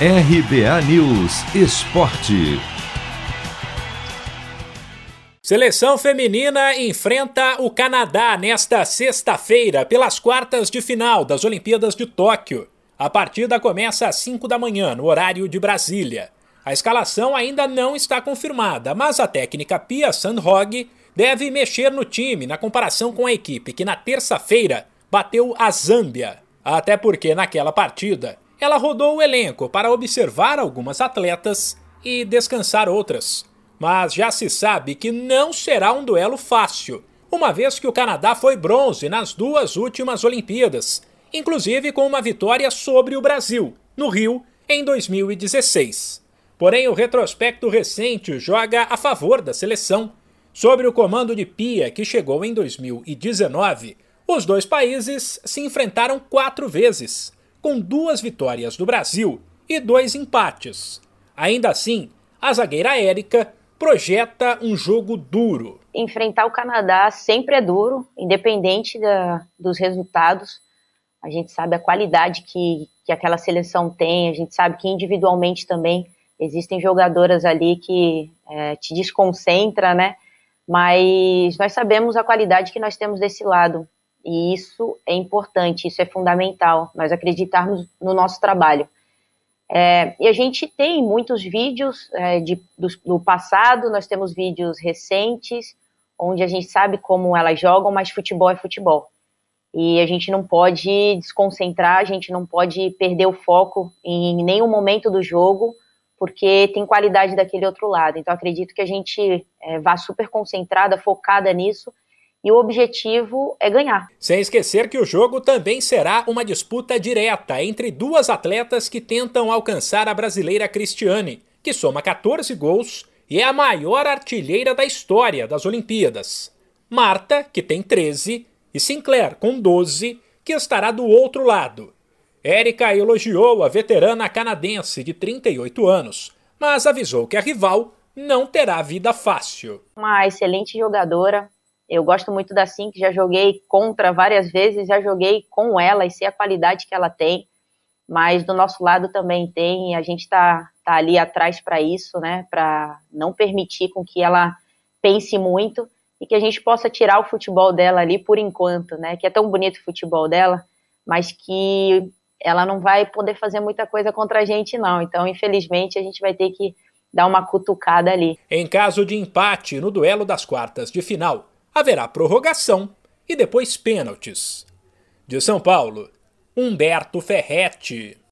RBA News Esporte. Seleção feminina enfrenta o Canadá nesta sexta-feira pelas quartas de final das Olimpíadas de Tóquio. A partida começa às 5 da manhã, no horário de Brasília. A escalação ainda não está confirmada, mas a técnica Pia Sandhog deve mexer no time na comparação com a equipe que na terça-feira bateu a Zâmbia. Até porque naquela partida ela rodou o elenco para observar algumas atletas e descansar outras. Mas já se sabe que não será um duelo fácil, uma vez que o Canadá foi bronze nas duas últimas Olimpíadas, inclusive com uma vitória sobre o Brasil, no Rio, em 2016. Porém, o retrospecto recente joga a favor da seleção. Sobre o comando de Pia, que chegou em 2019, os dois países se enfrentaram quatro vezes com duas vitórias do Brasil e dois empates. Ainda assim, a zagueira Érica projeta um jogo duro. Enfrentar o Canadá sempre é duro, independente da, dos resultados. A gente sabe a qualidade que, que aquela seleção tem, a gente sabe que individualmente também existem jogadoras ali que é, te desconcentra, né? Mas nós sabemos a qualidade que nós temos desse lado. E isso é importante, isso é fundamental, nós acreditarmos no nosso trabalho. É, e a gente tem muitos vídeos é, de, do, do, passado, nós temos vídeos recentes, onde a gente sabe como elas jogam, mas futebol é futebol. E a gente não pode desconcentrar, a gente não pode perder o foco em nenhum momento do jogo, porque tem qualidade daquele outro lado. Então acredito que a gente é, vá super concentrada, focada nisso, e o objetivo é ganhar. Sem esquecer que o jogo também será uma disputa direta entre duas atletas que tentam alcançar a brasileira Cristiane, que soma 14 gols e é a maior artilheira da história das Olimpíadas. Marta, que tem 13, e Sinclair, com 12, que estará do outro lado. Érica elogiou a veterana canadense de 38 anos, mas avisou que a rival não terá vida fácil. Uma excelente jogadora, eu gosto muito da que já joguei contra várias vezes, já joguei com ela e sei a qualidade que ela tem. Mas do nosso lado também tem, e a gente está tá ali atrás para isso, né? Para não permitir com que ela pense muito e que a gente possa tirar o futebol dela ali por enquanto, né? Que é tão bonito o futebol dela, mas que ela não vai poder fazer muita coisa contra a gente, não. Então, infelizmente, a gente vai ter que dar uma cutucada ali. Em caso de empate no duelo das quartas de final, haverá prorrogação e depois pênaltis. De São Paulo, Humberto Ferretti.